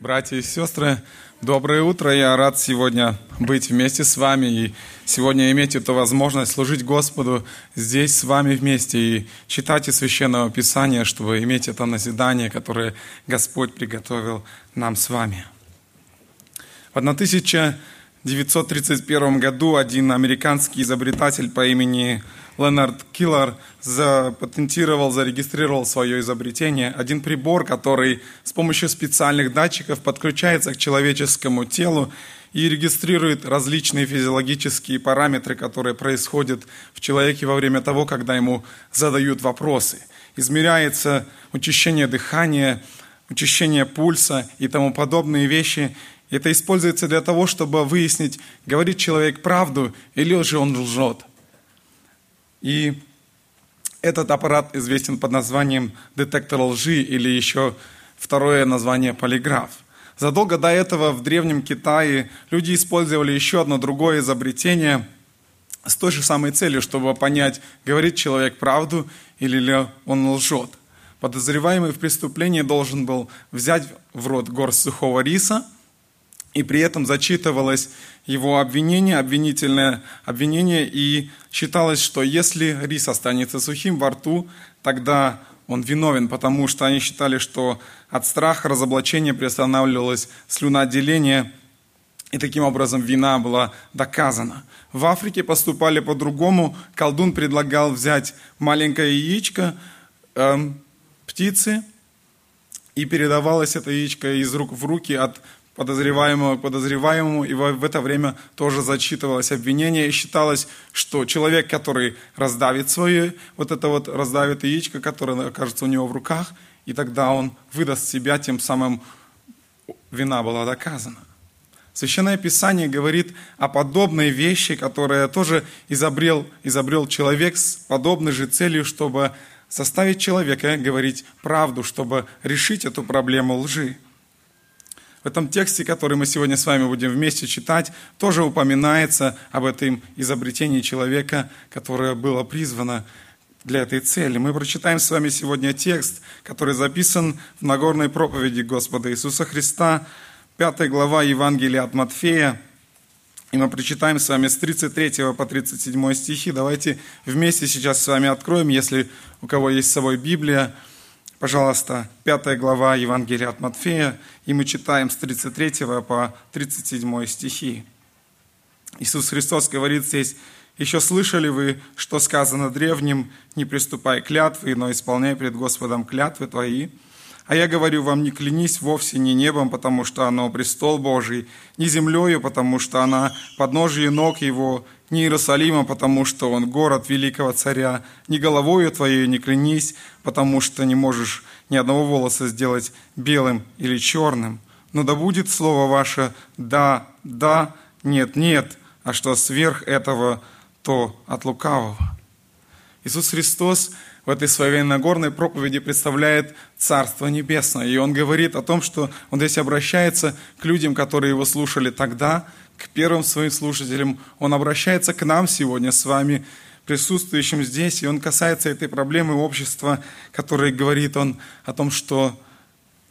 Братья и сестры, доброе утро. Я рад сегодня быть вместе с вами и сегодня иметь эту возможность служить Господу здесь с вами вместе и читать из Священного Писания, чтобы иметь это назидание, которое Господь приготовил нам с вами. В 1931 году один американский изобретатель по имени Ленард Киллар запатентировал, зарегистрировал свое изобретение. Один прибор, который с помощью специальных датчиков подключается к человеческому телу и регистрирует различные физиологические параметры, которые происходят в человеке во время того, когда ему задают вопросы. Измеряется учащение дыхания, учащение пульса и тому подобные вещи. Это используется для того, чтобы выяснить, говорит человек правду или же он лжет. И этот аппарат известен под названием детектор лжи или еще второе название полиграф. Задолго до этого в Древнем Китае люди использовали еще одно другое изобретение с той же самой целью, чтобы понять, говорит человек правду или ли он лжет. Подозреваемый в преступлении должен был взять в рот горсть сухого риса – и при этом зачитывалось его обвинение, обвинительное обвинение, и считалось, что если рис останется сухим во рту, тогда он виновен, потому что они считали, что от страха разоблачения приостанавливалось слюноотделение, и таким образом вина была доказана. В Африке поступали по-другому. Колдун предлагал взять маленькое яичко э, птицы, и передавалось это яичко из рук в руки от подозреваемого к подозреваемому, и в это время тоже зачитывалось обвинение, и считалось, что человек, который раздавит свое, вот это вот раздавит яичко, которое окажется у него в руках, и тогда он выдаст себя, тем самым вина была доказана. Священное Писание говорит о подобной вещи, которая тоже изобрел, изобрел человек с подобной же целью, чтобы заставить человека говорить правду, чтобы решить эту проблему лжи. В этом тексте, который мы сегодня с вами будем вместе читать, тоже упоминается об этом изобретении человека, которое было призвано для этой цели. Мы прочитаем с вами сегодня текст, который записан в Нагорной проповеди Господа Иисуса Христа, 5 глава Евангелия от Матфея, и мы прочитаем с вами с 33 по 37 стихи. Давайте вместе сейчас с вами откроем, если у кого есть с собой Библия, Пожалуйста, пятая глава Евангелия от Матфея, и мы читаем с 33 по 37 стихи. Иисус Христос говорит здесь, «Еще слышали вы, что сказано древним, не приступай клятвы, но исполняй пред Господом клятвы твои, а я говорю вам, не клянись вовсе не небом, потому что оно престол Божий, не землею, потому что она подножие ног его, не Иерусалимом, потому что он город великого царя, не головою твоей не клянись, потому что не можешь ни одного волоса сделать белым или черным. Но да будет слово ваше «да», «да», «нет», «нет», а что сверх этого, то от лукавого. Иисус Христос – в этой своей Нагорной проповеди представляет Царство Небесное. И он говорит о том, что он здесь обращается к людям, которые его слушали тогда, к первым своим слушателям. Он обращается к нам сегодня с вами, присутствующим здесь, и он касается этой проблемы общества, которое говорит он о том, что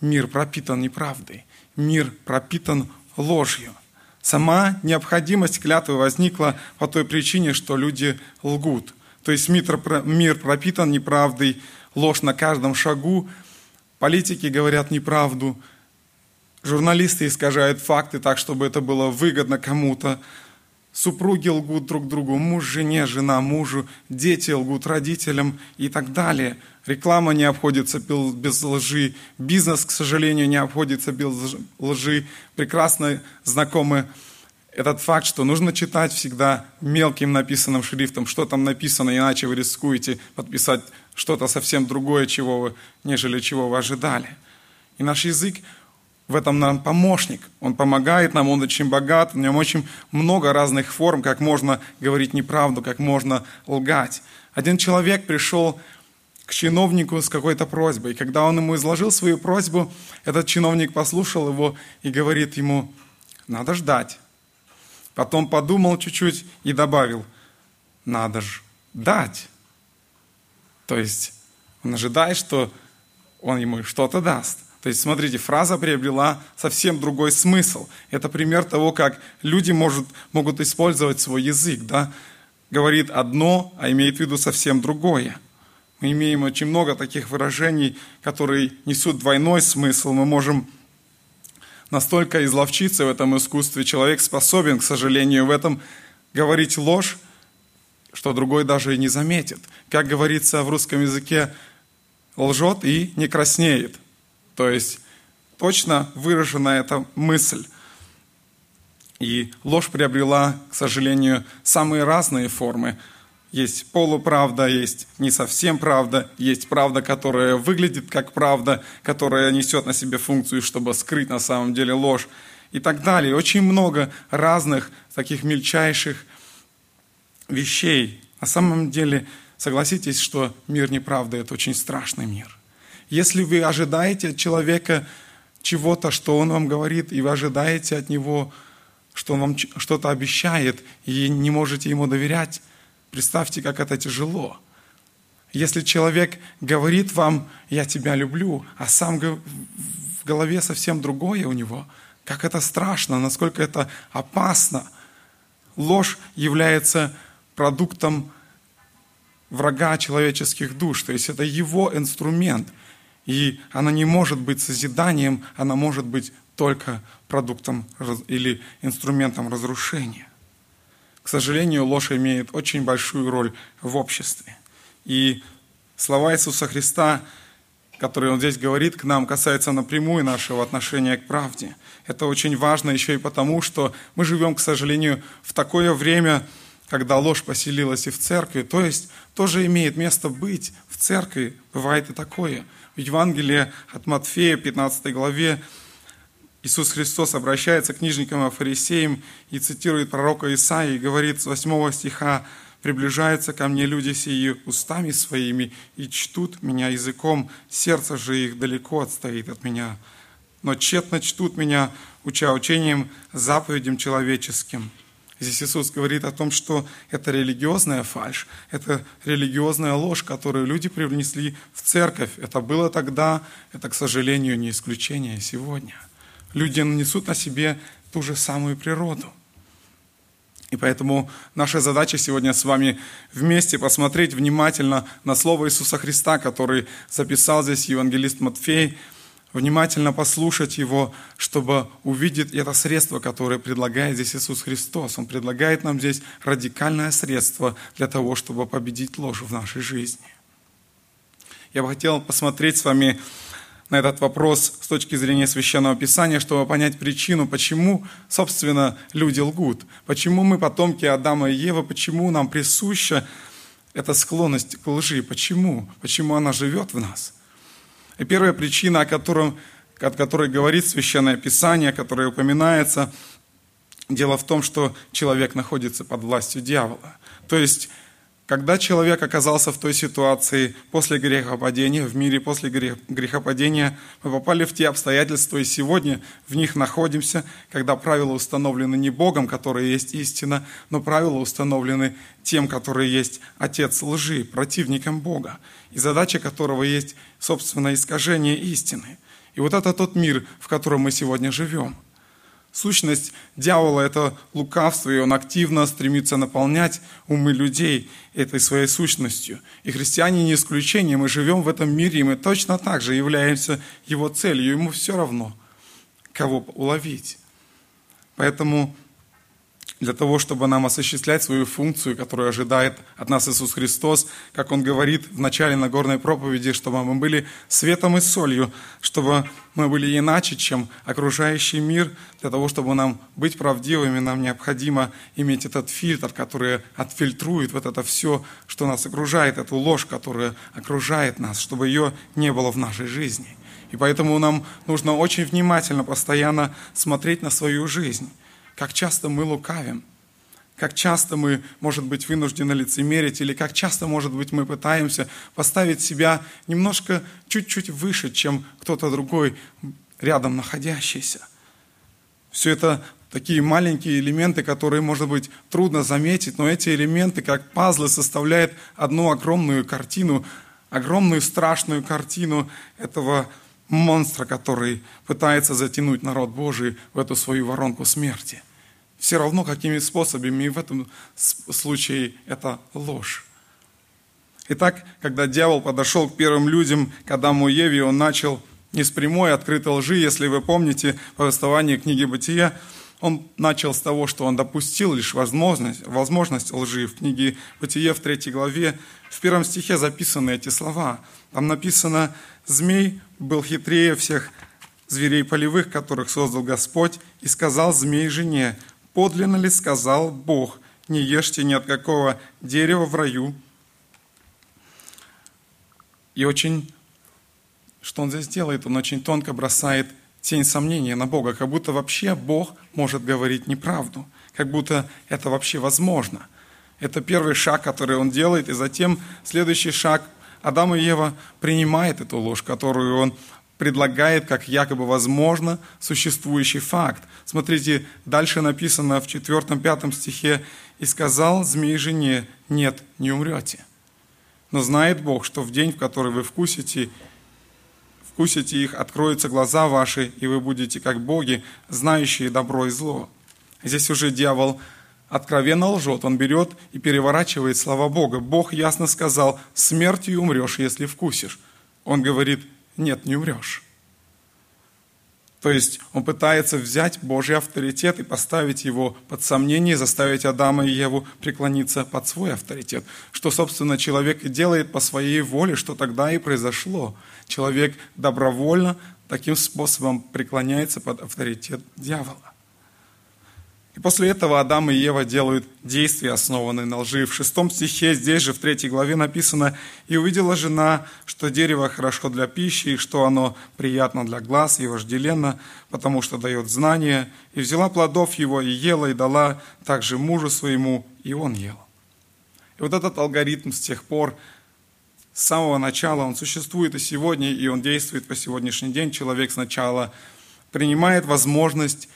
мир пропитан неправдой, мир пропитан ложью. Сама необходимость клятвы возникла по той причине, что люди лгут – то есть мир пропитан неправдой, ложь на каждом шагу. Политики говорят неправду. Журналисты искажают факты так, чтобы это было выгодно кому-то. Супруги лгут друг другу, муж жене, жена мужу, дети лгут родителям и так далее. Реклама не обходится без лжи, бизнес, к сожалению, не обходится без лжи. Прекрасно знакомы этот факт, что нужно читать всегда мелким написанным шрифтом, что там написано, иначе вы рискуете подписать что-то совсем другое, чего вы, нежели чего вы ожидали. И наш язык в этом нам помощник. Он помогает нам, он очень богат, в нем очень много разных форм, как можно говорить неправду, как можно лгать. Один человек пришел к чиновнику с какой-то просьбой. И когда он ему изложил свою просьбу, этот чиновник послушал его и говорит ему, надо ждать. Потом подумал чуть-чуть и добавил, надо же дать. То есть он ожидает, что он ему что-то даст. То есть, смотрите, фраза приобрела совсем другой смысл. Это пример того, как люди может, могут использовать свой язык. Да? Говорит одно, а имеет в виду совсем другое. Мы имеем очень много таких выражений, которые несут двойной смысл. Мы можем настолько изловчиться в этом искусстве. Человек способен, к сожалению, в этом говорить ложь, что другой даже и не заметит. Как говорится в русском языке, лжет и не краснеет. То есть точно выражена эта мысль. И ложь приобрела, к сожалению, самые разные формы. Есть полуправда, есть не совсем правда, есть правда, которая выглядит как правда, которая несет на себе функцию, чтобы скрыть на самом деле ложь и так далее. Очень много разных таких мельчайших вещей. На самом деле, согласитесь, что мир неправды – это очень страшный мир. Если вы ожидаете от человека чего-то, что он вам говорит, и вы ожидаете от него, что он вам что-то обещает, и не можете ему доверять, представьте, как это тяжело. Если человек говорит вам «я тебя люблю», а сам в голове совсем другое у него, как это страшно, насколько это опасно. Ложь является продуктом врага человеческих душ, то есть это его инструмент. И она не может быть созиданием, она может быть только продуктом или инструментом разрушения. К сожалению, ложь имеет очень большую роль в обществе. И слова Иисуса Христа, которые Он здесь говорит к нам, касаются напрямую нашего отношения к правде. Это очень важно еще и потому, что мы живем, к сожалению, в такое время, когда ложь поселилась и в церкви, то есть тоже имеет место быть в церкви, бывает и такое. В Евангелии от Матфея, 15 главе, Иисус Христос обращается к книжникам и фарисеям и цитирует пророка Исаии и говорит с 8 стиха, «Приближаются ко мне люди сии устами своими и чтут меня языком, сердце же их далеко отстоит от меня. Но тщетно чтут меня, уча учением, заповедям человеческим». Здесь Иисус говорит о том, что это религиозная фальшь, это религиозная ложь, которую люди привнесли в церковь. Это было тогда, это, к сожалению, не исключение сегодня. Люди несут на себе ту же самую природу. И поэтому наша задача сегодня с вами вместе посмотреть внимательно на Слово Иисуса Христа, который записал здесь евангелист Матфей, внимательно послушать Его, чтобы увидеть это средство, которое предлагает здесь Иисус Христос. Он предлагает нам здесь радикальное средство для того, чтобы победить ложь в нашей жизни. Я бы хотел посмотреть с вами на этот вопрос с точки зрения Священного Писания, чтобы понять причину, почему, собственно, люди лгут. Почему мы потомки Адама и Евы, почему нам присуща эта склонность к лжи, почему, почему она живет в нас – и первая причина, о, котором, о которой говорит Священное Писание, которая упоминается, дело в том, что человек находится под властью дьявола. То есть, когда человек оказался в той ситуации после грехопадения, в мире после грехопадения, мы попали в те обстоятельства, и сегодня в них находимся, когда правила установлены не Богом, который есть истина, но правила установлены тем, который есть отец лжи, противником Бога и задача которого есть, собственно, искажение истины. И вот это тот мир, в котором мы сегодня живем. Сущность дьявола – это лукавство, и он активно стремится наполнять умы людей этой своей сущностью. И христиане не исключение, мы живем в этом мире, и мы точно так же являемся его целью. Ему все равно, кого уловить. Поэтому для того, чтобы нам осуществлять свою функцию, которую ожидает от нас Иисус Христос, как Он говорит в начале Нагорной проповеди, чтобы мы были светом и солью, чтобы мы были иначе, чем окружающий мир. Для того, чтобы нам быть правдивыми, нам необходимо иметь этот фильтр, который отфильтрует вот это все, что нас окружает, эту ложь, которая окружает нас, чтобы ее не было в нашей жизни. И поэтому нам нужно очень внимательно, постоянно смотреть на свою жизнь как часто мы лукавим, как часто мы, может быть, вынуждены лицемерить, или как часто, может быть, мы пытаемся поставить себя немножко чуть-чуть выше, чем кто-то другой рядом находящийся. Все это такие маленькие элементы, которые, может быть, трудно заметить, но эти элементы, как пазлы, составляют одну огромную картину, огромную страшную картину этого монстра, который пытается затянуть народ Божий в эту свою воронку смерти. Все равно какими способами, и в этом случае это ложь. Итак, когда дьявол подошел к первым людям, к Адаму и Еве, он начал не с прямой открытой лжи, если вы помните повествование книги Бытия, он начал с того, что он допустил лишь возможность, возможность лжи. В книге Бытие в третьей главе, в первом стихе записаны эти слова. Там написано, «Змей был хитрее всех зверей полевых, которых создал Господь, и сказал змей жене, подлинно ли сказал Бог, не ешьте ни от какого дерева в раю». И очень, что он здесь делает, он очень тонко бросает тень сомнения на Бога, как будто вообще Бог может говорить неправду, как будто это вообще возможно. Это первый шаг, который он делает, и затем следующий шаг – Адам и Ева принимают эту ложь, которую он предлагает как якобы возможно существующий факт. Смотрите, дальше написано в 4-5 стихе, «И сказал змей жене, нет, не умрете. Но знает Бог, что в день, в который вы вкусите вкусите их, откроются глаза ваши, и вы будете как боги, знающие добро и зло. Здесь уже дьявол откровенно лжет. Он берет и переворачивает слова Бога. Бог ясно сказал, смертью умрешь, если вкусишь. Он говорит, нет, не умрешь. То есть он пытается взять Божий авторитет и поставить его под сомнение, заставить Адама и Еву преклониться под свой авторитет. Что, собственно, человек и делает по своей воле, что тогда и произошло. Человек добровольно таким способом преклоняется под авторитет дьявола. И после этого Адам и Ева делают действия, основанные на лжи. В шестом стихе, здесь же в третьей главе написано, «И увидела жена, что дерево хорошо для пищи, и что оно приятно для глаз и вожделенно, потому что дает знание, и взяла плодов его, и ела, и дала также мужу своему, и он ел». И вот этот алгоритм с тех пор, с самого начала, он существует и сегодня, и он действует по сегодняшний день. Человек сначала принимает возможность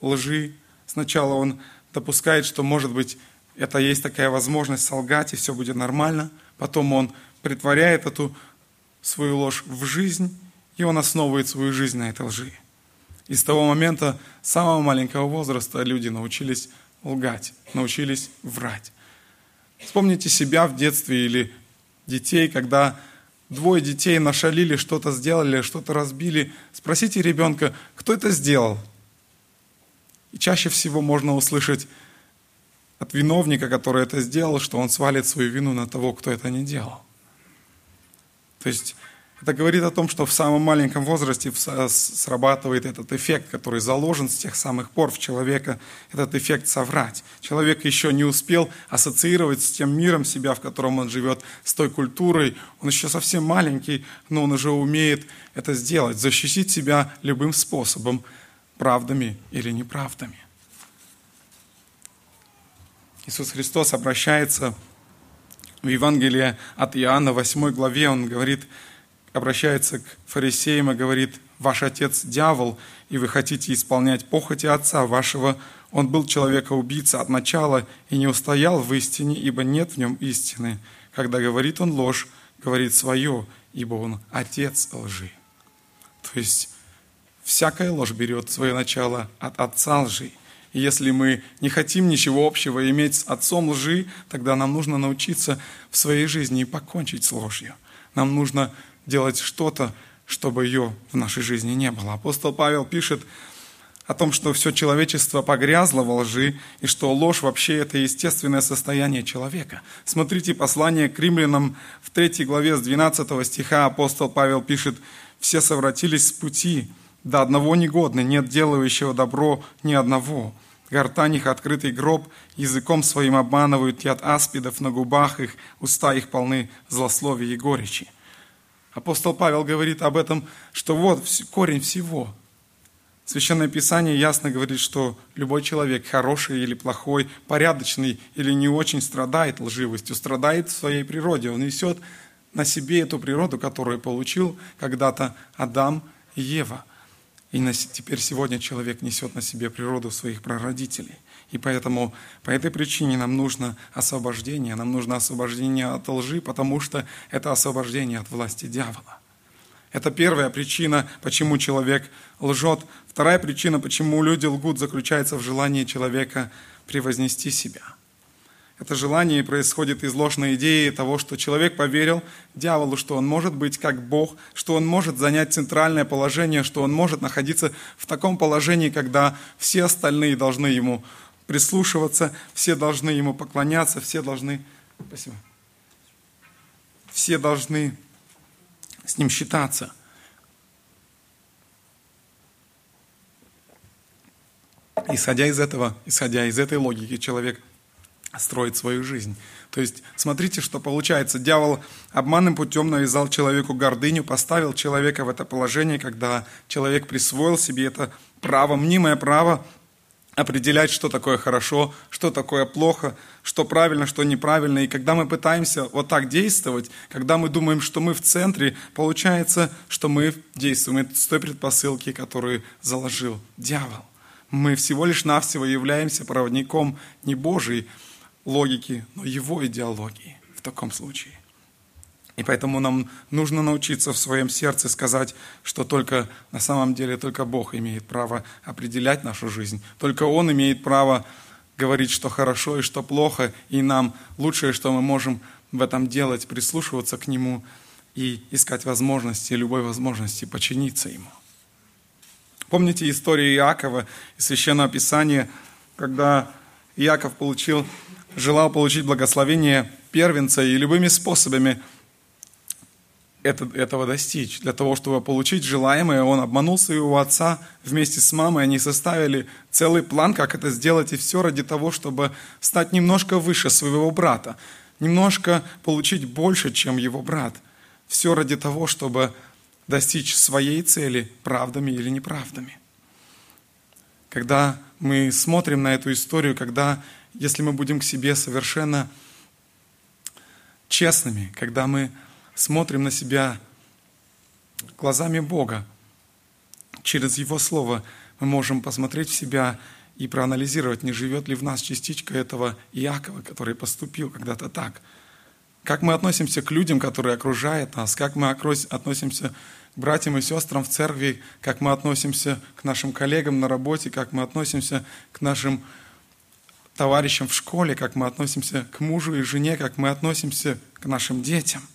лжи, Сначала он допускает, что, может быть, это есть такая возможность солгать, и все будет нормально. Потом он притворяет эту свою ложь в жизнь, и он основывает свою жизнь на этой лжи. И с того момента, с самого маленького возраста, люди научились лгать, научились врать. Вспомните себя в детстве или детей, когда двое детей нашалили, что-то сделали, что-то разбили. Спросите ребенка, кто это сделал? И чаще всего можно услышать от виновника, который это сделал, что он свалит свою вину на того, кто это не делал. То есть это говорит о том, что в самом маленьком возрасте срабатывает этот эффект, который заложен с тех самых пор в человека, этот эффект соврать. Человек еще не успел ассоциировать с тем миром себя, в котором он живет, с той культурой. Он еще совсем маленький, но он уже умеет это сделать, защитить себя любым способом, правдами или неправдами. Иисус Христос обращается в Евангелии от Иоанна, 8 главе, он говорит, обращается к фарисеям и говорит, «Ваш отец – дьявол, и вы хотите исполнять похоти отца вашего. Он был человека-убийца от начала и не устоял в истине, ибо нет в нем истины. Когда говорит он ложь, говорит свое, ибо он отец лжи». То есть Всякая ложь берет свое начало от отца лжи. И если мы не хотим ничего общего иметь с отцом лжи, тогда нам нужно научиться в своей жизни покончить с ложью. Нам нужно делать что-то, чтобы ее в нашей жизни не было. Апостол Павел пишет о том, что все человечество погрязло во лжи, и что ложь вообще это естественное состояние человека. Смотрите послание к римлянам в 3 главе с 12 стиха апостол Павел пишет, «Все совратились с пути, до одного негодны, нет делающего добро ни одного. Гортань их открытый гроб, языком своим обманывают яд аспидов на губах их, уста их полны злословия и горечи. Апостол Павел говорит об этом, что вот корень всего. Священное Писание ясно говорит, что любой человек, хороший или плохой, порядочный или не очень, страдает лживостью, страдает в своей природе. Он несет на себе эту природу, которую получил когда-то Адам и Ева – и теперь сегодня человек несет на себе природу своих прародителей. И поэтому по этой причине нам нужно освобождение, нам нужно освобождение от лжи, потому что это освобождение от власти дьявола. Это первая причина, почему человек лжет. Вторая причина, почему люди лгут, заключается в желании человека превознести себя. Это желание происходит из ложной идеи того, что человек поверил дьяволу, что он может быть как Бог, что он может занять центральное положение, что он может находиться в таком положении, когда все остальные должны ему прислушиваться, все должны ему поклоняться, все должны... Спасибо. Все должны с ним считаться. Исходя из этого, исходя из этой логики, человек строит свою жизнь. То есть, смотрите, что получается. Дьявол обманным путем навязал человеку гордыню, поставил человека в это положение, когда человек присвоил себе это право, мнимое право определять, что такое хорошо, что такое плохо, что правильно, что неправильно. И когда мы пытаемся вот так действовать, когда мы думаем, что мы в центре, получается, что мы действуем с той предпосылки, которую заложил дьявол. Мы всего лишь навсего являемся проводником не Божьей логики, но его идеологии в таком случае. И поэтому нам нужно научиться в своем сердце сказать, что только на самом деле только Бог имеет право определять нашу жизнь. Только Он имеет право говорить, что хорошо и что плохо. И нам лучшее, что мы можем в этом делать, прислушиваться к Нему и искать возможности, любой возможности подчиниться Ему. Помните историю Иакова из Священного Писания, когда Иаков получил, желал получить благословение первенца и любыми способами – это, этого достичь. Для того, чтобы получить желаемое, он обманул своего отца вместе с мамой. Они составили целый план, как это сделать, и все ради того, чтобы стать немножко выше своего брата, немножко получить больше, чем его брат. Все ради того, чтобы достичь своей цели правдами или неправдами. Когда мы смотрим на эту историю, когда, если мы будем к себе совершенно честными, когда мы смотрим на себя глазами Бога, через Его Слово мы можем посмотреть в себя и проанализировать, не живет ли в нас частичка этого Иакова, который поступил когда-то так. Как мы относимся к людям, которые окружают нас, как мы относимся к братьям и сестрам в церкви, как мы относимся к нашим коллегам на работе, как мы относимся к нашим товарищам в школе, как мы относимся к мужу и жене, как мы относимся к нашим детям –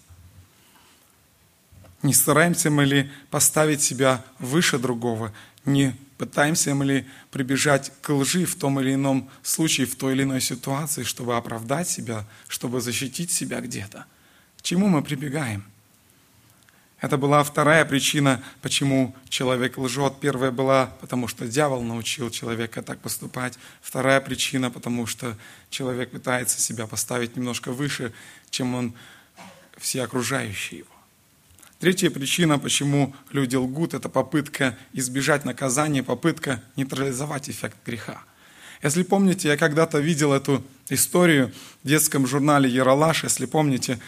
не стараемся мы ли поставить себя выше другого? Не пытаемся мы ли прибежать к лжи в том или ином случае, в той или иной ситуации, чтобы оправдать себя, чтобы защитить себя где-то? К чему мы прибегаем? Это была вторая причина, почему человек лжет. Первая была, потому что дьявол научил человека так поступать. Вторая причина, потому что человек пытается себя поставить немножко выше, чем он все окружающие его. Третья причина, почему люди лгут, это попытка избежать наказания, попытка нейтрализовать эффект греха. Если помните, я когда-то видел эту историю в детском журнале «Яралаш», если помните,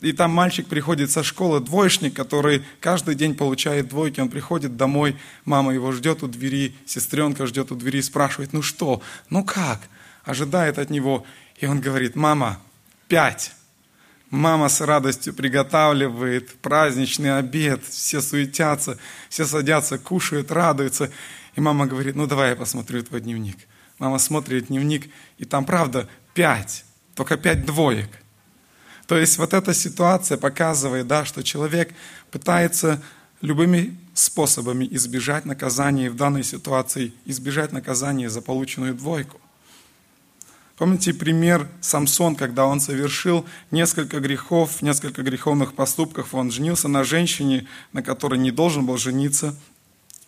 и там мальчик приходит со школы, двоечник, который каждый день получает двойки, он приходит домой, мама его ждет у двери, сестренка ждет у двери, спрашивает, ну что, ну как, ожидает от него, и он говорит, мама, пять. Мама с радостью приготавливает праздничный обед, все суетятся, все садятся, кушают, радуются. И мама говорит, ну давай я посмотрю твой дневник. Мама смотрит дневник, и там правда пять, только пять двоек. То есть вот эта ситуация показывает, да, что человек пытается любыми способами избежать наказания, в данной ситуации избежать наказания за полученную двойку. Помните пример Самсон, когда он совершил несколько грехов, несколько греховных поступков. Он женился на женщине, на которой не должен был жениться.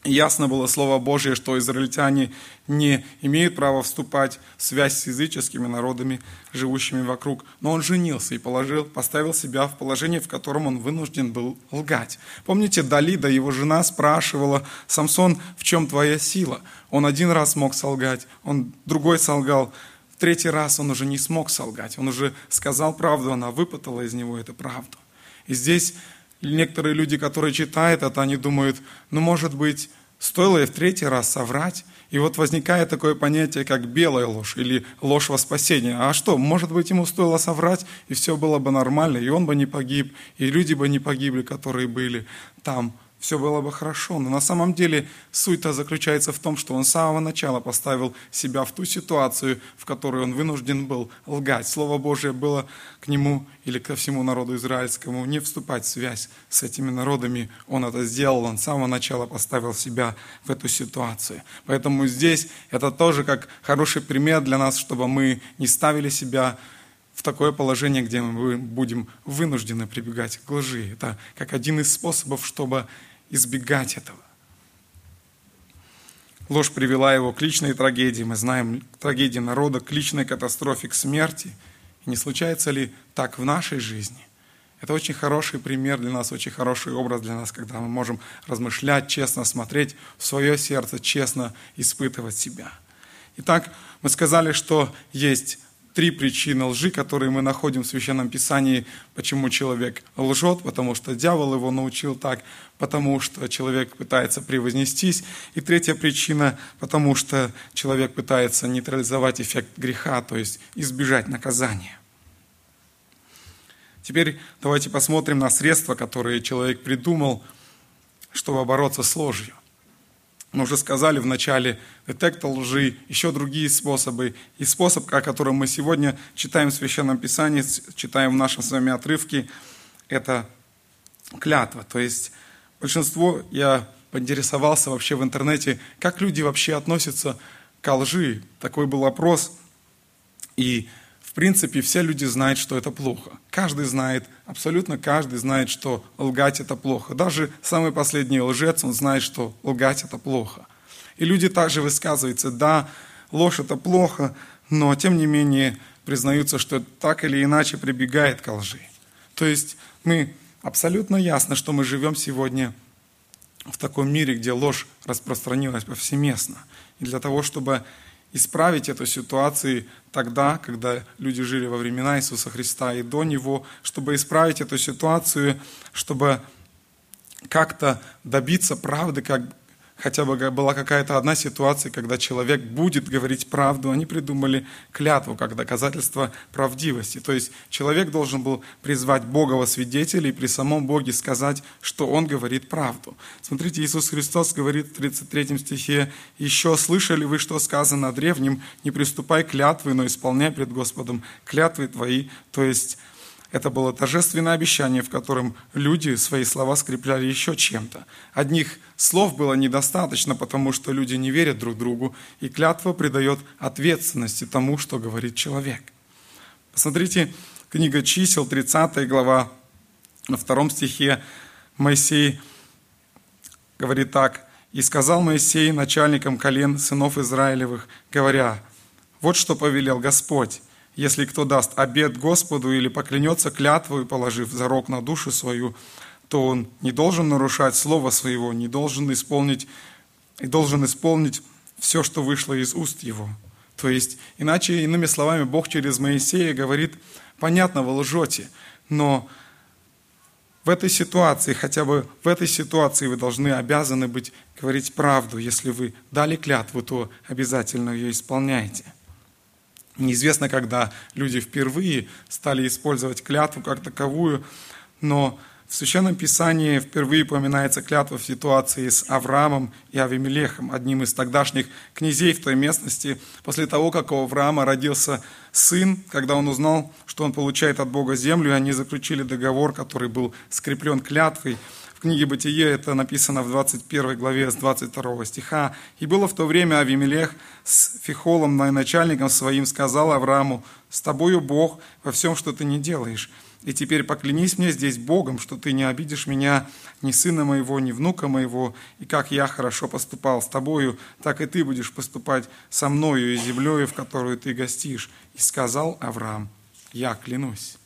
Ясно было Слово Божье, что израильтяне не имеют права вступать в связь с языческими народами, живущими вокруг. Но он женился и положил, поставил себя в положение, в котором он вынужден был лгать. Помните, Далида, его жена, спрашивала, «Самсон, в чем твоя сила?» Он один раз мог солгать, он другой солгал, третий раз он уже не смог солгать. Он уже сказал правду, она выпытала из него эту правду. И здесь некоторые люди, которые читают это, они думают, ну, может быть, стоило и в третий раз соврать, и вот возникает такое понятие, как белая ложь или ложь во спасение. А что, может быть, ему стоило соврать, и все было бы нормально, и он бы не погиб, и люди бы не погибли, которые были там все было бы хорошо. Но на самом деле суть-то заключается в том, что он с самого начала поставил себя в ту ситуацию, в которой он вынужден был лгать. Слово Божие было к нему или ко всему народу израильскому не вступать в связь с этими народами. Он это сделал, он с самого начала поставил себя в эту ситуацию. Поэтому здесь это тоже как хороший пример для нас, чтобы мы не ставили себя в такое положение, где мы будем вынуждены прибегать к лжи. Это как один из способов, чтобы избегать этого. Ложь привела его к личной трагедии. Мы знаем трагедии народа, к личной катастрофе, к смерти. И не случается ли так в нашей жизни? Это очень хороший пример для нас, очень хороший образ для нас, когда мы можем размышлять, честно смотреть в свое сердце, честно испытывать себя. Итак, мы сказали, что есть три причины лжи, которые мы находим в Священном Писании, почему человек лжет, потому что дьявол его научил так, потому что человек пытается превознестись. И третья причина, потому что человек пытается нейтрализовать эффект греха, то есть избежать наказания. Теперь давайте посмотрим на средства, которые человек придумал, чтобы бороться с ложью. Мы уже сказали в начале, детектор лжи, еще другие способы. И способ, о котором мы сегодня читаем в Священном Писании, читаем в нашем с вами отрывке, это клятва. То есть большинство, я поинтересовался вообще в интернете, как люди вообще относятся к лжи. Такой был опрос. И в принципе, все люди знают, что это плохо. Каждый знает, абсолютно каждый знает, что лгать это плохо. Даже самый последний лжец, он знает, что лгать это плохо. И люди также высказываются, да, ложь это плохо, но тем не менее признаются, что так или иначе прибегает к лжи. То есть мы абсолютно ясно, что мы живем сегодня в таком мире, где ложь распространилась повсеместно. И для того, чтобы исправить эту ситуацию тогда, когда люди жили во времена Иисуса Христа и до Него, чтобы исправить эту ситуацию, чтобы как-то добиться правды, как хотя бы была какая-то одна ситуация, когда человек будет говорить правду, они придумали клятву как доказательство правдивости. То есть человек должен был призвать Бога во свидетелей и при самом Боге сказать, что он говорит правду. Смотрите, Иисус Христос говорит в 33 стихе, «Еще слышали вы, что сказано о древнем, не приступай клятвы, но исполняй пред Господом клятвы твои». То есть это было торжественное обещание, в котором люди свои слова скрепляли еще чем-то. Одних слов было недостаточно, потому что люди не верят друг другу, и клятва придает ответственности тому, что говорит человек. Посмотрите, книга чисел, 30 глава, на втором стихе Моисей говорит так. «И сказал Моисей начальникам колен сынов Израилевых, говоря, вот что повелел Господь, если кто даст обед Господу или поклянется клятвой, положив зарок на душу свою, то он не должен нарушать слово своего, не должен исполнить, и должен исполнить все, что вышло из уст его. То есть, иначе, иными словами, Бог через Моисея говорит, понятно, вы лжете, но в этой ситуации, хотя бы в этой ситуации вы должны, обязаны быть, говорить правду. Если вы дали клятву, то обязательно ее исполняйте. Неизвестно, когда люди впервые стали использовать клятву как таковую, но в Священном Писании впервые упоминается клятва в ситуации с Авраамом и Авимелехом, одним из тогдашних князей в той местности. После того, как у Авраама родился сын, когда он узнал, что он получает от Бога землю, они заключили договор, который был скреплен клятвой – книге «Бытие» это написано в 21 главе с 22 стиха. «И было в то время Авимелех с Фихолом, начальником своим, сказал Аврааму, «С тобою Бог во всем, что ты не делаешь. И теперь поклянись мне здесь Богом, что ты не обидишь меня, ни сына моего, ни внука моего, и как я хорошо поступал с тобою, так и ты будешь поступать со мною и землею, в которую ты гостишь». И сказал Авраам, «Я клянусь».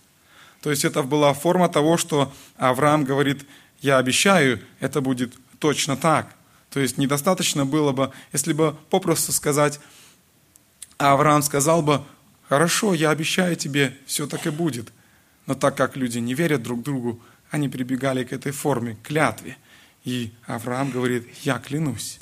То есть это была форма того, что Авраам говорит, я обещаю, это будет точно так. То есть недостаточно было бы, если бы попросту сказать, Авраам сказал бы, хорошо, я обещаю тебе, все так и будет. Но так как люди не верят друг другу, они прибегали к этой форме, клятве. И Авраам говорит, я клянусь.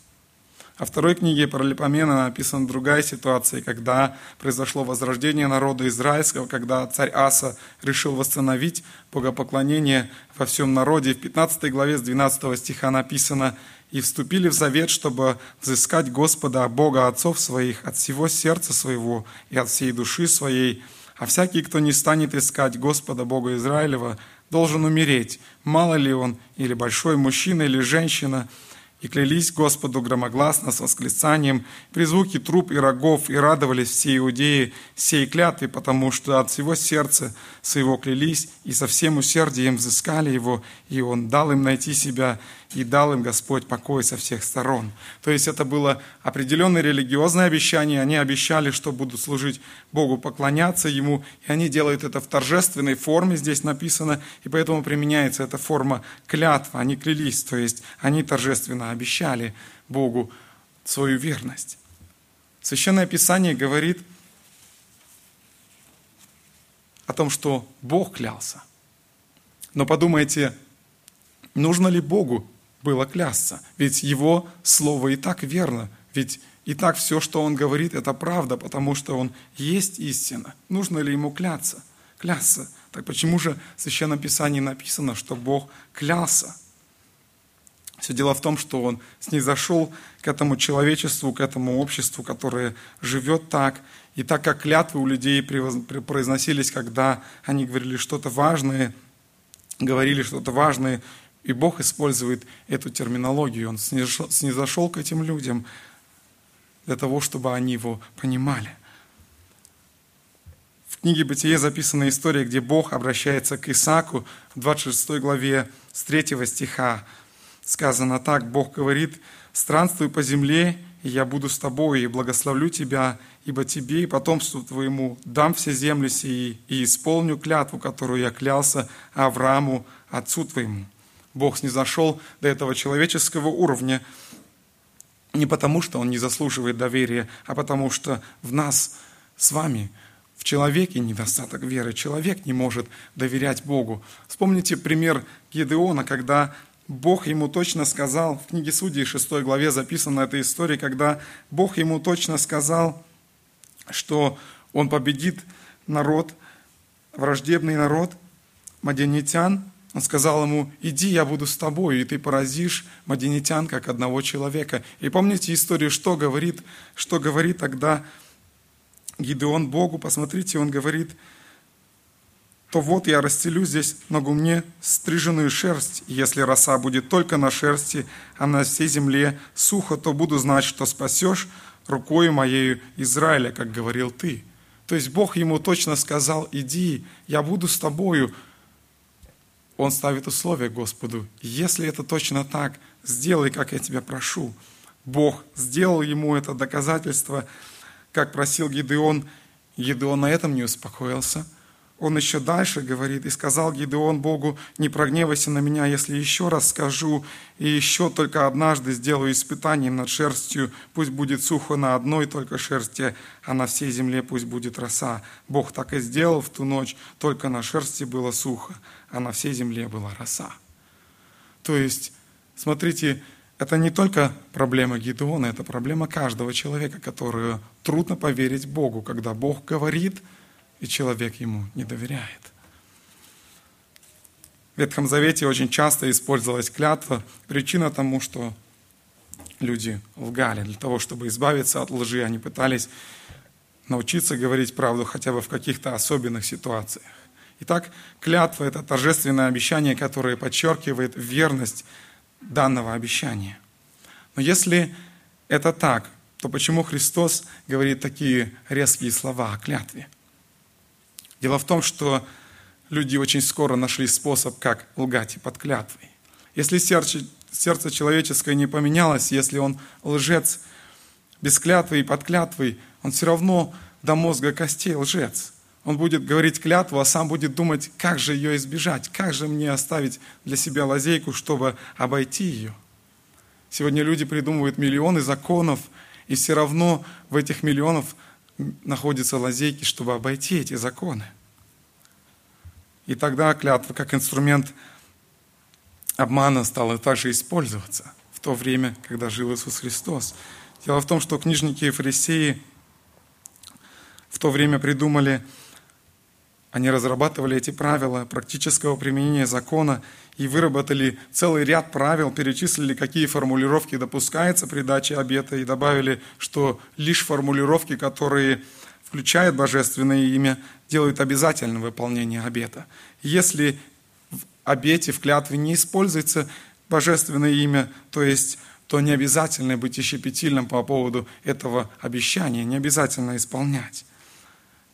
Во второй книге Паралипомена написана другая ситуация, когда произошло возрождение народа израильского, когда царь Аса решил восстановить богопоклонение во всем народе. В 15 главе с 12 стиха написано «И вступили в завет, чтобы взыскать Господа, Бога отцов своих, от всего сердца своего и от всей души своей, а всякий, кто не станет искать Господа Бога Израилева, должен умереть, мало ли он, или большой мужчина, или женщина, и клялись Господу громогласно с восклицанием при звуке труп и рогов, и радовались все иудеи сей клятве, потому что от всего сердца своего клялись, и со всем усердием взыскали его, и он дал им найти себя, и дал им Господь покой со всех сторон. То есть это было определенное религиозное обещание, они обещали, что будут служить Богу, поклоняться Ему, и они делают это в торжественной форме, здесь написано, и поэтому применяется эта форма клятва, они клялись, то есть они торжественно обещали Богу свою верность. Священное Писание говорит о том, что Бог клялся. Но подумайте, нужно ли Богу было клясться? Ведь Его Слово и так верно, ведь и так все, что Он говорит, это правда, потому что Он есть истина. Нужно ли Ему кляться? Клясться. Так почему же в Священном Писании написано, что Бог клялся? Все дело в том, что он снизошел к этому человечеству, к этому обществу, которое живет так. И так как клятвы у людей произносились, когда они говорили что-то важное, говорили что-то важное, и Бог использует эту терминологию. Он снизошел к этим людям для того, чтобы они его понимали. В книге «Бытие» записана история, где Бог обращается к Исааку в 26 главе с 3 стиха сказано так, Бог говорит, «Странствуй по земле, и я буду с тобой, и благословлю тебя, ибо тебе и потомству твоему дам все земли сии, и исполню клятву, которую я клялся Аврааму, отцу твоему». Бог снизошел до этого человеческого уровня не потому, что Он не заслуживает доверия, а потому что в нас с вами в человеке недостаток веры. Человек не может доверять Богу. Вспомните пример Гедеона, когда Бог ему точно сказал, в книге Судей 6 главе записана эта история, когда Бог ему точно сказал, что он победит народ, враждебный народ, мадянитян. Он сказал ему, иди, я буду с тобой, и ты поразишь мадянитян как одного человека. И помните историю, что говорит, что говорит тогда Гидеон Богу, посмотрите, он говорит, то вот я расстелю здесь на гумне стриженную шерсть. Если роса будет только на шерсти, а на всей земле сухо, то буду знать, что спасешь рукою моею Израиля, как говорил ты. То есть Бог ему точно сказал, иди, я буду с тобою. Он ставит условия Господу. Если это точно так, сделай, как я тебя прошу. Бог сделал ему это доказательство, как просил Гидеон. Гидеон на этом не успокоился – он еще дальше говорит, и сказал Гидеон Богу, не прогневайся на меня, если еще раз скажу, и еще только однажды сделаю испытание над шерстью, пусть будет сухо на одной только шерсти, а на всей земле пусть будет роса. Бог так и сделал в ту ночь, только на шерсти было сухо, а на всей земле была роса. То есть, смотрите, это не только проблема Гидеона, это проблема каждого человека, которую трудно поверить Богу, когда Бог говорит – и человек ему не доверяет. В Ветхом Завете очень часто использовалась клятва. Причина тому, что люди лгали. Для того, чтобы избавиться от лжи, они пытались научиться говорить правду хотя бы в каких-то особенных ситуациях. Итак, клятва – это торжественное обещание, которое подчеркивает верность данного обещания. Но если это так, то почему Христос говорит такие резкие слова о клятве? Дело в том, что люди очень скоро нашли способ, как лгать и под клятвой. Если сердце, сердце человеческое не поменялось, если он лжец без клятвы и под клятвой, он все равно до мозга костей лжец. Он будет говорить клятву, а сам будет думать, как же ее избежать, как же мне оставить для себя лазейку, чтобы обойти ее. Сегодня люди придумывают миллионы законов, и все равно в этих миллионах находятся лазейки, чтобы обойти эти законы. И тогда клятва как инструмент обмана стала также использоваться в то время, когда жил Иисус Христос. Дело в том, что книжники и фарисеи в то время придумали, они разрабатывали эти правила практического применения закона и выработали целый ряд правил, перечислили, какие формулировки допускаются при даче обета, и добавили, что лишь формулировки, которые включают божественное имя, делают обязательным выполнение обета. Если в обете, в клятве не используется божественное имя, то есть то не обязательно быть щепетильным по поводу этого обещания, не обязательно исполнять.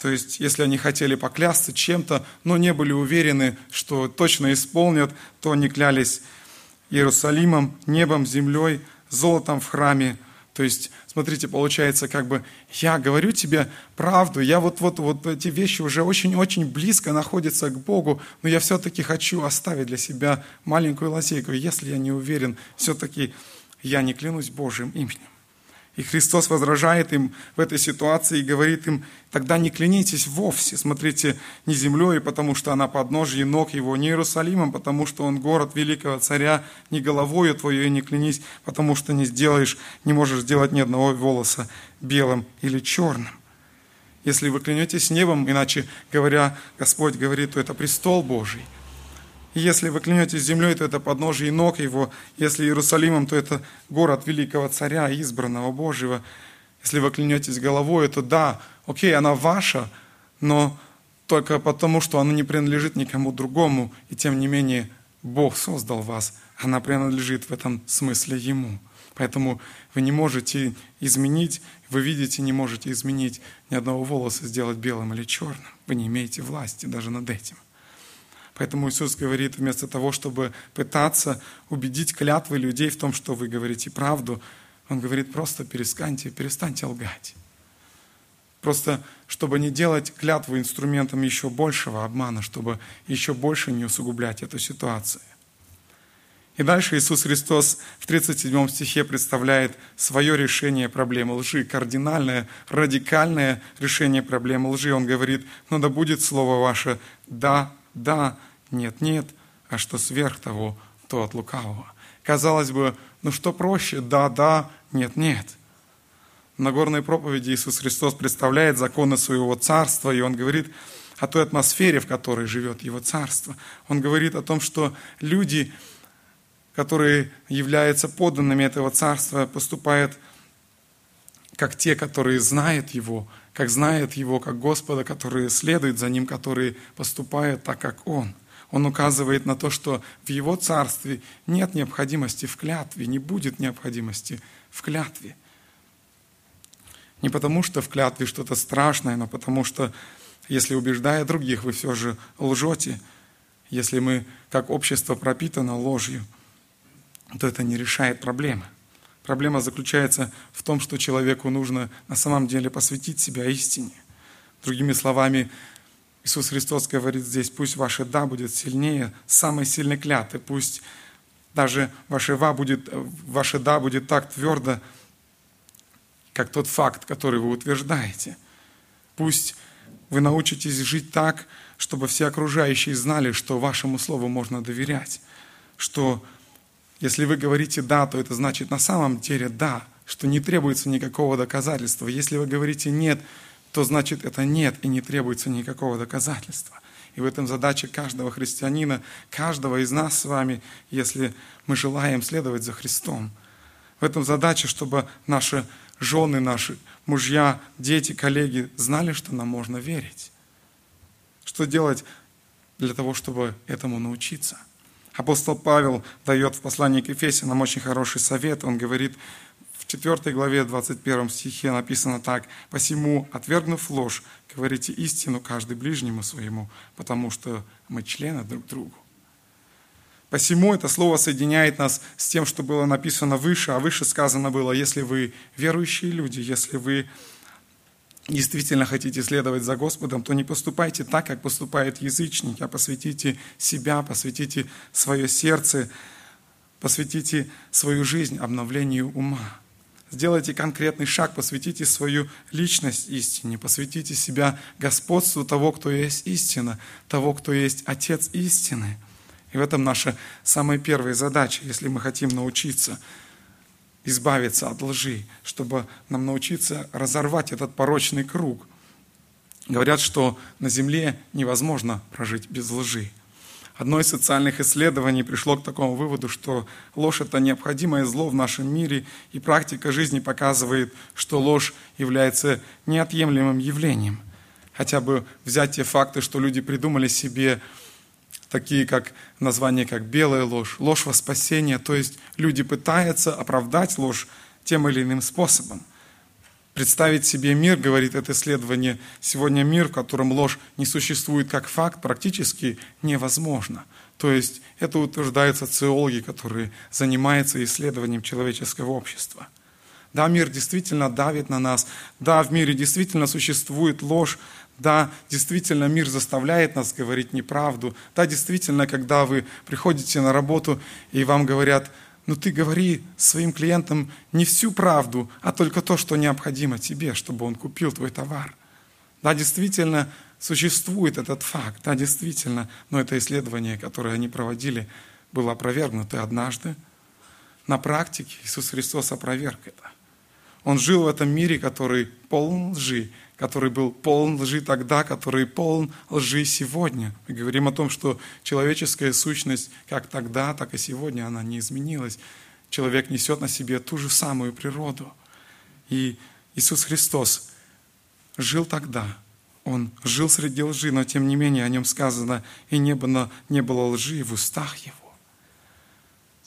То есть, если они хотели поклясться чем-то, но не были уверены, что точно исполнят, то они клялись Иерусалимом, небом, землей, золотом в храме. То есть, смотрите, получается, как бы я говорю тебе правду, я вот, вот, вот эти вещи уже очень-очень близко находятся к Богу, но я все-таки хочу оставить для себя маленькую лазейку. Если я не уверен, все-таки я не клянусь Божьим именем. И Христос возражает им в этой ситуации и говорит им, тогда не клянитесь вовсе, смотрите, не землей, потому что она подножье ног его, не Иерусалимом, потому что он город великого царя, не головою твоей не клянись, потому что не сделаешь, не можешь сделать ни одного волоса белым или черным. Если вы клянетесь небом, иначе говоря, Господь говорит, то это престол Божий – если вы клянетесь землей, то это подножие ног его. Если Иерусалимом, то это город великого царя, избранного Божьего. Если вы клянетесь головой, то да, окей, она ваша, но только потому, что она не принадлежит никому другому, и тем не менее Бог создал вас, она принадлежит в этом смысле Ему. Поэтому вы не можете изменить, вы видите, не можете изменить ни одного волоса сделать белым или черным. Вы не имеете власти даже над этим. Поэтому Иисус говорит, вместо того, чтобы пытаться убедить клятвы людей в том, что вы говорите правду, Он говорит, просто перестаньте, перестаньте лгать. Просто, чтобы не делать клятву инструментом еще большего обмана, чтобы еще больше не усугублять эту ситуацию. И дальше Иисус Христос в 37 стихе представляет свое решение проблемы лжи, кардинальное, радикальное решение проблемы лжи. Он говорит, ну да будет слово ваше «да, да, нет, нет, а что сверх того, то от лукавого. Казалось бы, ну что проще, да, да, нет, нет. На горной проповеди Иисус Христос представляет законы своего царства, и Он говорит о той атмосфере, в которой живет Его царство. Он говорит о том, что люди, которые являются подданными этого царства, поступают как те, которые знают Его, как знают Его, как Господа, которые следуют за Ним, которые поступают так, как Он – он указывает на то, что в его царстве нет необходимости в клятве, не будет необходимости в клятве. Не потому, что в клятве что-то страшное, но потому что, если убеждая других, вы все же лжете, если мы, как общество, пропитано ложью, то это не решает проблемы. Проблема заключается в том, что человеку нужно на самом деле посвятить себя истине. Другими словами, Иисус Христос говорит здесь, пусть ваше «да» будет сильнее самой сильной кляты, пусть даже ваше, «ва» будет, ваше «да» будет так твердо, как тот факт, который вы утверждаете. Пусть вы научитесь жить так, чтобы все окружающие знали, что вашему слову можно доверять, что если вы говорите «да», то это значит на самом деле «да», что не требуется никакого доказательства. Если вы говорите «нет», то значит это нет и не требуется никакого доказательства. И в этом задача каждого христианина, каждого из нас с вами, если мы желаем следовать за Христом. В этом задача, чтобы наши жены, наши мужья, дети, коллеги знали, что нам можно верить. Что делать для того, чтобы этому научиться? Апостол Павел дает в послании к Ефесянам очень хороший совет. Он говорит, 4 главе 21 стихе написано так. «Посему, отвергнув ложь, говорите истину каждый ближнему своему, потому что мы члены друг другу». Посему это слово соединяет нас с тем, что было написано выше, а выше сказано было, если вы верующие люди, если вы действительно хотите следовать за Господом, то не поступайте так, как поступает язычник, а посвятите себя, посвятите свое сердце, посвятите свою жизнь обновлению ума. Сделайте конкретный шаг, посвятите свою личность истине, посвятите себя господству того, кто есть истина, того, кто есть Отец истины. И в этом наша самая первая задача, если мы хотим научиться избавиться от лжи, чтобы нам научиться разорвать этот порочный круг. Говорят, что на земле невозможно прожить без лжи. Одно из социальных исследований пришло к такому выводу, что ложь – это необходимое зло в нашем мире, и практика жизни показывает, что ложь является неотъемлемым явлением. Хотя бы взять те факты, что люди придумали себе такие как название как белая ложь, ложь во спасение, то есть люди пытаются оправдать ложь тем или иным способом. Представить себе мир, говорит это исследование, сегодня мир, в котором ложь не существует как факт, практически невозможно. То есть это утверждают социологи, которые занимаются исследованием человеческого общества. Да, мир действительно давит на нас, да, в мире действительно существует ложь, да, действительно, мир заставляет нас говорить неправду. Да, действительно, когда вы приходите на работу и вам говорят, ну ты говори своим клиентам не всю правду, а только то, что необходимо тебе, чтобы он купил твой товар. Да, действительно, существует этот факт, да, действительно, но это исследование, которое они проводили, было опровергнуто однажды. На практике Иисус Христос опроверг это. Он жил в этом мире, который полон лжи, который был полон лжи тогда, который полон лжи сегодня. Мы говорим о том, что человеческая сущность как тогда, так и сегодня, она не изменилась. Человек несет на себе ту же самую природу. И Иисус Христос жил тогда, Он жил среди лжи, но тем не менее о Нем сказано, и не было, не было лжи в устах Его.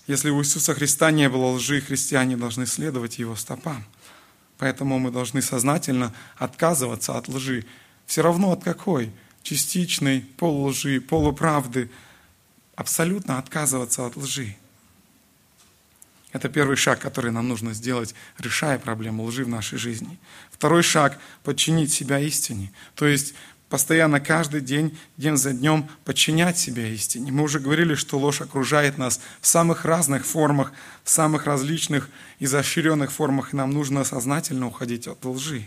Если у Иисуса Христа не было лжи, христиане должны следовать Его стопам. Поэтому мы должны сознательно отказываться от лжи. Все равно от какой? Частичной, полулжи, полуправды. Абсолютно отказываться от лжи. Это первый шаг, который нам нужно сделать, решая проблему лжи в нашей жизни. Второй шаг – подчинить себя истине. То есть постоянно каждый день, день за днем подчинять себя истине. Мы уже говорили, что ложь окружает нас в самых разных формах, в самых различных и изощренных формах, и нам нужно сознательно уходить от лжи.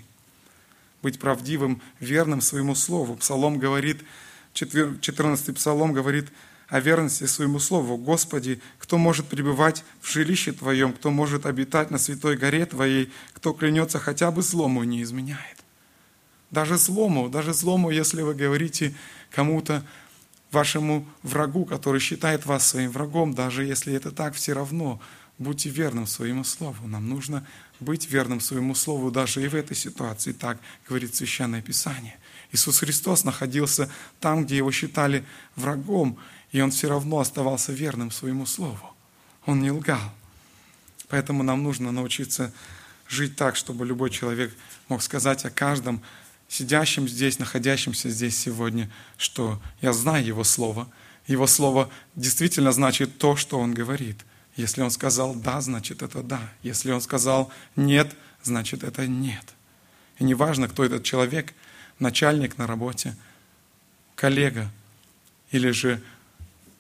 Быть правдивым, верным своему слову. Псалом говорит, 14 псалом говорит о верности своему слову. «Господи, кто может пребывать в жилище Твоем, кто может обитать на святой горе Твоей, кто клянется хотя бы злому не изменяет». Даже злому, даже злому, если вы говорите кому-то, вашему врагу, который считает вас своим врагом, даже если это так, все равно будьте верным своему слову. Нам нужно быть верным своему слову даже и в этой ситуации, так говорит Священное Писание. Иисус Христос находился там, где его считали врагом, и он все равно оставался верным своему слову. Он не лгал. Поэтому нам нужно научиться жить так, чтобы любой человек мог сказать о каждом сидящим здесь, находящимся здесь сегодня, что я знаю Его Слово. Его Слово действительно значит то, что Он говорит. Если Он сказал «да», значит это «да». Если Он сказал «нет», значит это «нет». И неважно, кто этот человек, начальник на работе, коллега или же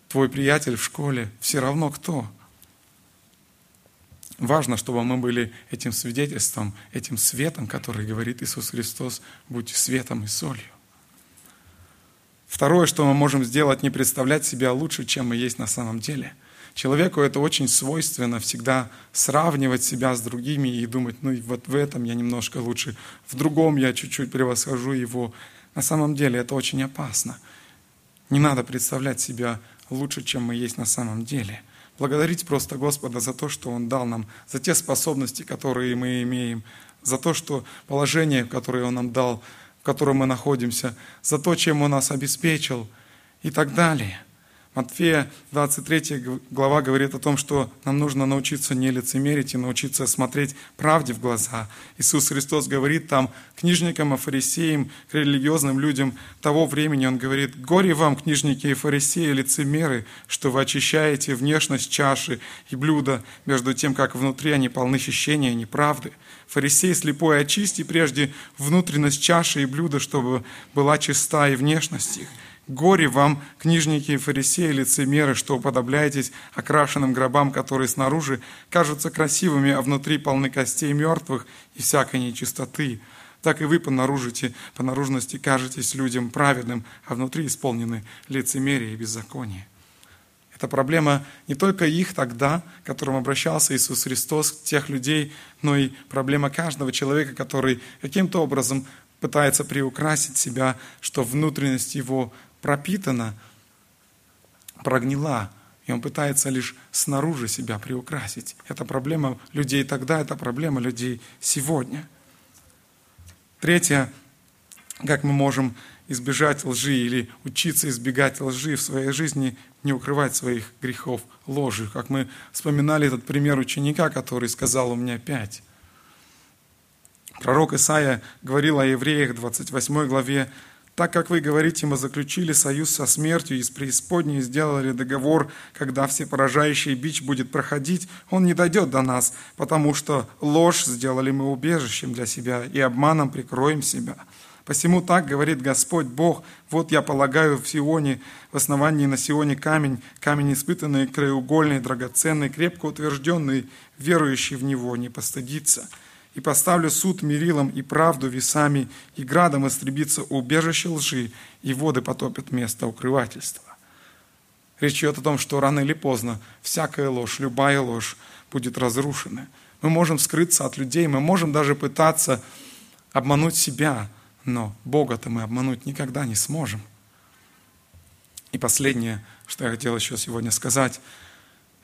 твой приятель в школе, все равно кто – Важно, чтобы мы были этим свидетельством, этим светом, который говорит Иисус Христос, будь светом и солью. Второе, что мы можем сделать, не представлять себя лучше, чем мы есть на самом деле. Человеку это очень свойственно всегда сравнивать себя с другими и думать, ну вот в этом я немножко лучше, в другом я чуть-чуть превосхожу его. На самом деле это очень опасно. Не надо представлять себя лучше, чем мы есть на самом деле – Благодарить просто Господа за то, что Он дал нам, за те способности, которые мы имеем, за то, что положение, которое Он нам дал, в котором мы находимся, за то, чем Он нас обеспечил и так далее. Матфея 23 глава говорит о том, что нам нужно научиться не лицемерить и научиться смотреть правде в глаза. Иисус Христос говорит там книжникам и фарисеям, религиозным людям того времени, Он говорит, «Горе вам, книжники и фарисеи, лицемеры, что вы очищаете внешность чаши и блюда, между тем, как внутри они полны хищения и неправды. Фарисей слепой, очисти прежде внутренность чаши и блюда, чтобы была чиста и внешность их». Горе вам, книжники и фарисеи, лицемеры, что уподобляетесь окрашенным гробам, которые снаружи кажутся красивыми, а внутри полны костей мертвых и всякой нечистоты. Так и вы по, наружите, по наружности кажетесь людям праведным, а внутри исполнены лицемерие и беззаконие. Это проблема не только их тогда, к которым обращался Иисус Христос, тех людей, но и проблема каждого человека, который каким-то образом пытается приукрасить себя, что внутренность его пропитана, прогнила, и он пытается лишь снаружи себя приукрасить. Это проблема людей тогда, это проблема людей сегодня. Третье, как мы можем избежать лжи или учиться избегать лжи в своей жизни, не укрывать своих грехов ложью. Как мы вспоминали этот пример ученика, который сказал, у меня пять. Пророк Исаия говорил о евреях в 28 главе, «Так как вы, говорите, мы заключили союз со смертью и с преисподней сделали договор, когда всепоражающий бич будет проходить, он не дойдет до нас, потому что ложь сделали мы убежищем для себя и обманом прикроем себя». Посему так говорит Господь Бог, вот я полагаю в Сионе, в основании на Сионе камень, камень испытанный, краеугольный, драгоценный, крепко утвержденный, верующий в него не постыдится. И поставлю суд мерилом и правду весами, и градом истребится убежище лжи, и воды потопят место укрывательства. Речь идет о том, что рано или поздно всякая ложь, любая ложь будет разрушена. Мы можем скрыться от людей, мы можем даже пытаться обмануть себя, но Бога-то мы обмануть никогда не сможем. И последнее, что я хотел еще сегодня сказать,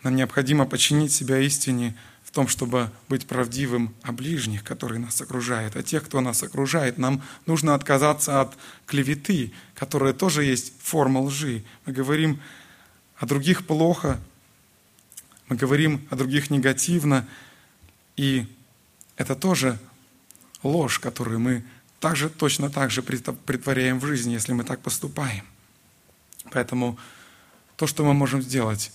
нам необходимо подчинить себя истине в том, чтобы быть правдивым о ближних, которые нас окружают. А тех, кто нас окружает, нам нужно отказаться от клеветы, которая тоже есть форма лжи. Мы говорим о других плохо, мы говорим о других негативно, и это тоже ложь, которую мы также, точно так же притворяем в жизни, если мы так поступаем. Поэтому то, что мы можем сделать,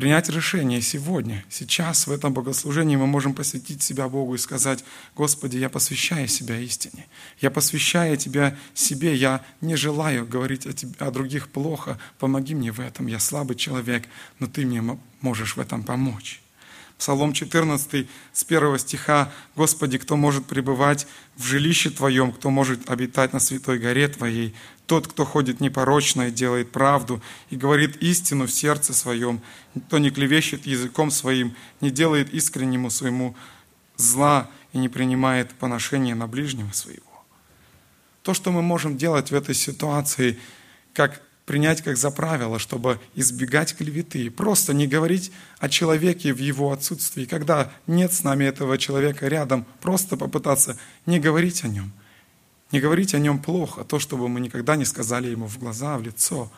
принять решение сегодня, сейчас, в этом богослужении мы можем посвятить себя Богу и сказать, Господи, я посвящаю себя истине, я посвящаю Тебя себе, я не желаю говорить о, тебе, о других плохо, помоги мне в этом, я слабый человек, но Ты мне можешь в этом помочь. Псалом 14 с первого стиха «Господи, кто может пребывать в жилище Твоем, кто может обитать на святой горе Твоей, тот, кто ходит непорочно и делает правду, и говорит истину в сердце своем, кто не клевещет языком своим, не делает искреннему своему зла и не принимает поношения на ближнего своего». То, что мы можем делать в этой ситуации, как принять как за правило, чтобы избегать клеветы, просто не говорить о человеке в его отсутствии. Когда нет с нами этого человека рядом, просто попытаться не говорить о нем. Не говорить о нем плохо, то, чтобы мы никогда не сказали ему в глаза, в лицо.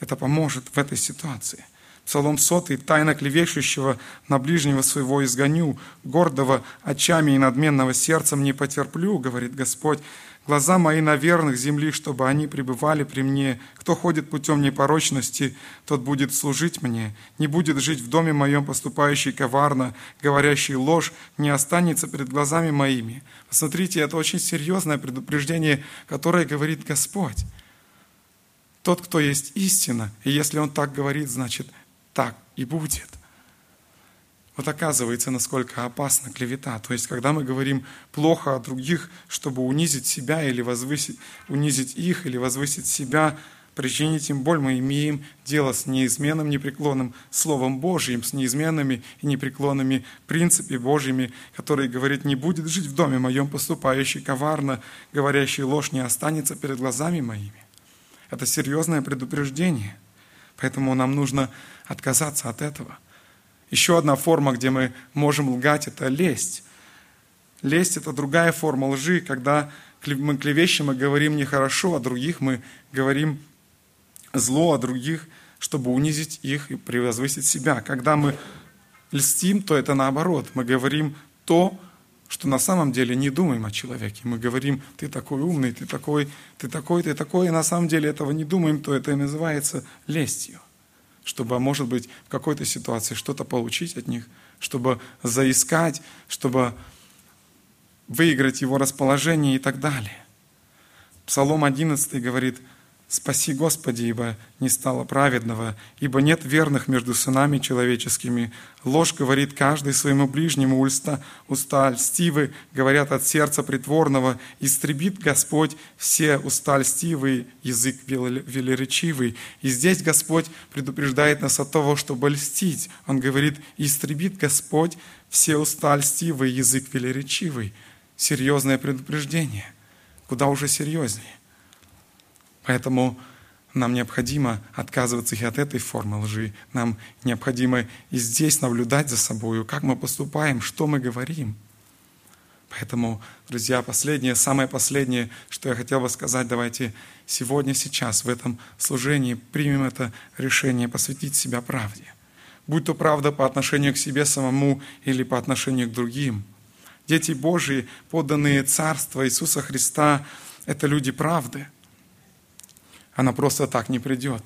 Это поможет в этой ситуации. Псалом сотый, тайно клевещущего на ближнего своего изгоню, гордого очами и надменного сердцем не потерплю, говорит Господь. Глаза мои на верных земли, чтобы они пребывали при мне. Кто ходит путем непорочности, тот будет служить мне. Не будет жить в доме моем, поступающий коварно, говорящий ложь, не останется перед глазами моими. Посмотрите, это очень серьезное предупреждение, которое говорит Господь. Тот, кто есть истина, и если Он так говорит, значит, так и будет. Вот оказывается, насколько опасна клевета. То есть, когда мы говорим плохо о других, чтобы унизить себя или возвысить, унизить их или возвысить себя, причинить им боль, мы имеем дело с неизменным, непреклонным Словом Божьим, с неизменными и непреклонными принципами Божьими, которые говорит, не будет жить в доме моем поступающий коварно, говорящий ложь не останется перед глазами моими. Это серьезное предупреждение. Поэтому нам нужно отказаться от этого – еще одна форма, где мы можем лгать, это лесть. Лесть – это другая форма лжи, когда мы клевещем и говорим нехорошо о других, мы говорим зло о других, чтобы унизить их и превозвысить себя. Когда мы льстим, то это наоборот. Мы говорим то, что на самом деле не думаем о человеке. Мы говорим, ты такой умный, ты такой, ты такой, ты такой, и на самом деле этого не думаем, то это и называется лестью чтобы, может быть, в какой-то ситуации что-то получить от них, чтобы заискать, чтобы выиграть его расположение и так далее. Псалом 11 говорит, Спаси, Господи, ибо не стало праведного, ибо нет верных между сынами человеческими. Ложь говорит каждый своему ближнему, уста, уста льстивы говорят от сердца притворного. Истребит Господь все уста льстивые, язык велеречивый. И здесь Господь предупреждает нас от того, чтобы льстить. Он говорит, истребит Господь все уста льстивые, язык велеречивый. Серьезное предупреждение. Куда уже серьезнее. Поэтому нам необходимо отказываться и от этой формы лжи. Нам необходимо и здесь наблюдать за собой, как мы поступаем, что мы говорим. Поэтому, друзья, последнее, самое последнее, что я хотел бы сказать, давайте сегодня, сейчас, в этом служении примем это решение посвятить себя правде. Будь то правда по отношению к себе самому или по отношению к другим. Дети Божьи, подданные Царства Иисуса Христа, это люди правды – она просто так не придет.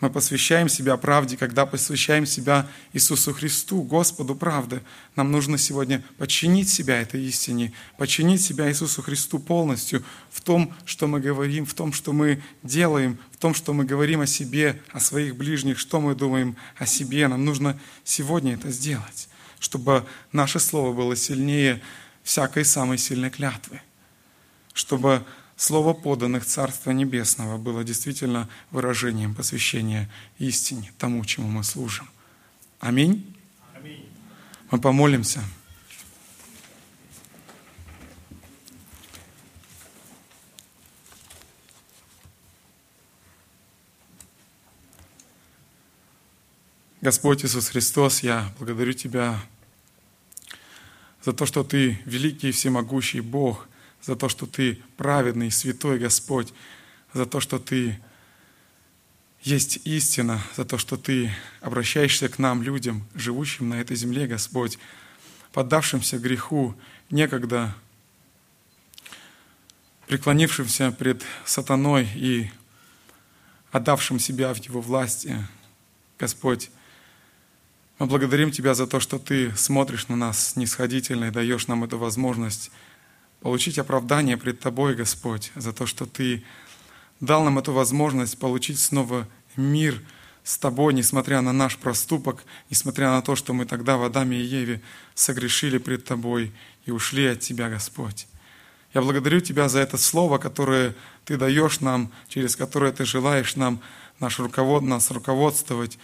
Мы посвящаем себя правде, когда посвящаем себя Иисусу Христу, Господу правды. Нам нужно сегодня подчинить себя этой истине, подчинить себя Иисусу Христу полностью в том, что мы говорим, в том, что мы делаем, в том, что мы говорим о себе, о своих ближних, что мы думаем о себе. Нам нужно сегодня это сделать, чтобы наше слово было сильнее всякой самой сильной клятвы, чтобы Слово поданных Царства Небесного было действительно выражением посвящения истине, тому, чему мы служим. Аминь. Аминь. Мы помолимся. Господь Иисус Христос, я благодарю Тебя за то, что Ты великий и всемогущий Бог, за то, что Ты праведный, святой Господь, за то, что Ты есть истина, за то, что Ты обращаешься к нам, людям, живущим на этой земле, Господь, поддавшимся греху, некогда преклонившимся пред сатаной и отдавшим себя в его власти. Господь, мы благодарим Тебя за то, что Ты смотришь на нас снисходительно и даешь нам эту возможность получить оправдание пред Тобой, Господь, за то, что Ты дал нам эту возможность получить снова мир с Тобой, несмотря на наш проступок, несмотря на то, что мы тогда в Адаме и Еве согрешили пред Тобой и ушли от Тебя, Господь. Я благодарю Тебя за это слово, которое Ты даешь нам, через которое Ты желаешь нам наш руковод, нас руководствовать,